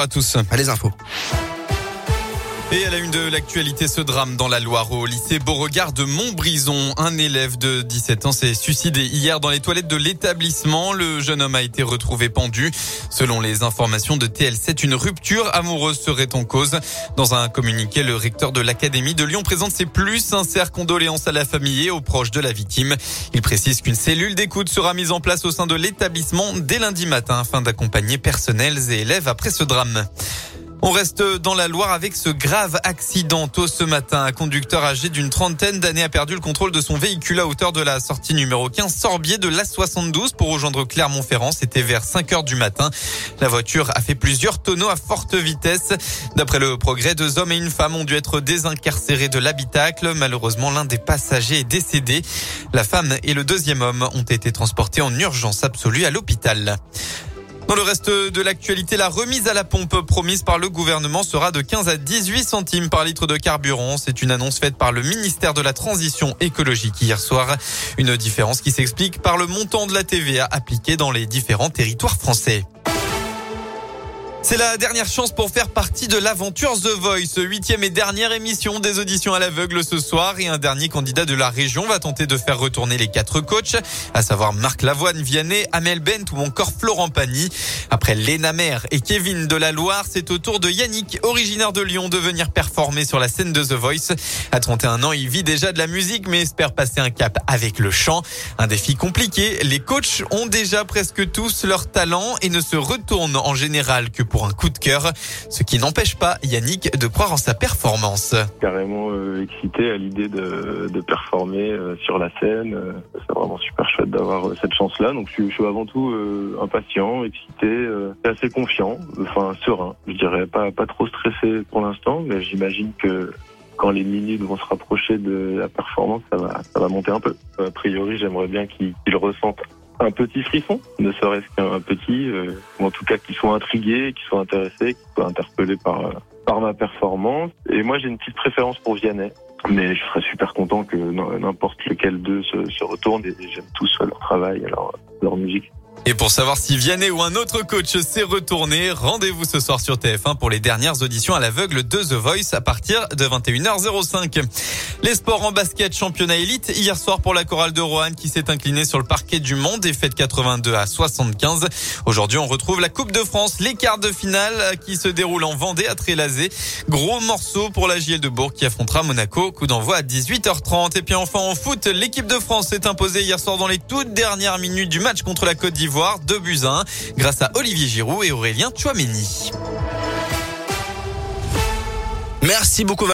à tous. Les infos. Et à la une de l'actualité, ce drame dans la Loire au lycée Beauregard de Montbrison. Un élève de 17 ans s'est suicidé hier dans les toilettes de l'établissement. Le jeune homme a été retrouvé pendu. Selon les informations de TL7, une rupture amoureuse serait en cause. Dans un communiqué, le recteur de l'Académie de Lyon présente ses plus sincères condoléances à la famille et aux proches de la victime. Il précise qu'une cellule d'écoute sera mise en place au sein de l'établissement dès lundi matin afin d'accompagner personnels et élèves après ce drame. On reste dans la Loire avec ce grave accident tôt ce matin. Un conducteur âgé d'une trentaine d'années a perdu le contrôle de son véhicule à hauteur de la sortie numéro 15 Sorbier de l'A72 pour rejoindre Clermont-Ferrand. C'était vers 5 heures du matin. La voiture a fait plusieurs tonneaux à forte vitesse. D'après le progrès, deux hommes et une femme ont dû être désincarcérés de l'habitacle. Malheureusement, l'un des passagers est décédé. La femme et le deuxième homme ont été transportés en urgence absolue à l'hôpital. Dans le reste de l'actualité, la remise à la pompe promise par le gouvernement sera de 15 à 18 centimes par litre de carburant. C'est une annonce faite par le ministère de la Transition écologique hier soir. Une différence qui s'explique par le montant de la TVA appliquée dans les différents territoires français. C'est la dernière chance pour faire partie de l'aventure The Voice, huitième et dernière émission des auditions à l'aveugle ce soir et un dernier candidat de la région va tenter de faire retourner les quatre coachs, à savoir Marc Lavoine, Vianney, Amel Bent ou encore Florent Pagny. Après Léna Mer et Kevin de la Loire, c'est au tour de Yannick, originaire de Lyon, de venir performer sur la scène de The Voice. À 31 ans, il vit déjà de la musique mais espère passer un cap avec le chant. Un défi compliqué, les coachs ont déjà presque tous leur talent et ne se retournent en général que pour un coup de cœur, ce qui n'empêche pas Yannick de croire en sa performance. Carrément euh, excité à l'idée de, performer euh, sur la scène. Euh, c'est vraiment super chouette d'avoir cette chance-là. Donc je, suis avant tout impatient, excité, assez confiant, enfin serein. Je dirais pas pas trop stressé pour l'instant, mais j'imagine que quand les minutes vont se rapprocher de la performance, ça va, ça va monter un peu. A priori, j'aimerais bien qu'ils ressentent un petit frisson, ne serait-ce qu'un petit, euh, ou en tout cas qu'ils soient intrigués, qu'ils soient intéressés, qu'ils soient interpellés par euh, par ma performance. Et moi, j'ai une petite préférence pour Vianney. Mais je serais super content que n'importe lequel d'eux se, se retourne et j'aime tous leur travail leur, leur musique. Et pour savoir si Vianney ou un autre coach s'est retourné, rendez-vous ce soir sur TF1 pour les dernières auditions à l'aveugle de The Voice à partir de 21h05. Les sports en basket championnat élite hier soir pour la chorale de Roanne qui s'est inclinée sur le parquet du monde et fait 82 à 75. Aujourd'hui, on retrouve la Coupe de France, les quarts de finale qui se déroulent en Vendée à Trélazé. Gros morceau pour la JL de Bourg qui affrontera Monaco. Coup d'envoi à 18h30. Et puis enfin en foot, l'équipe de France s'est imposée hier soir dans les toutes dernières minutes du match contre la Côte d'Ivoire d'Ivoire, 2 buts 1, grâce à Olivier Giroud et Aurélien Chouameni. Merci beaucoup.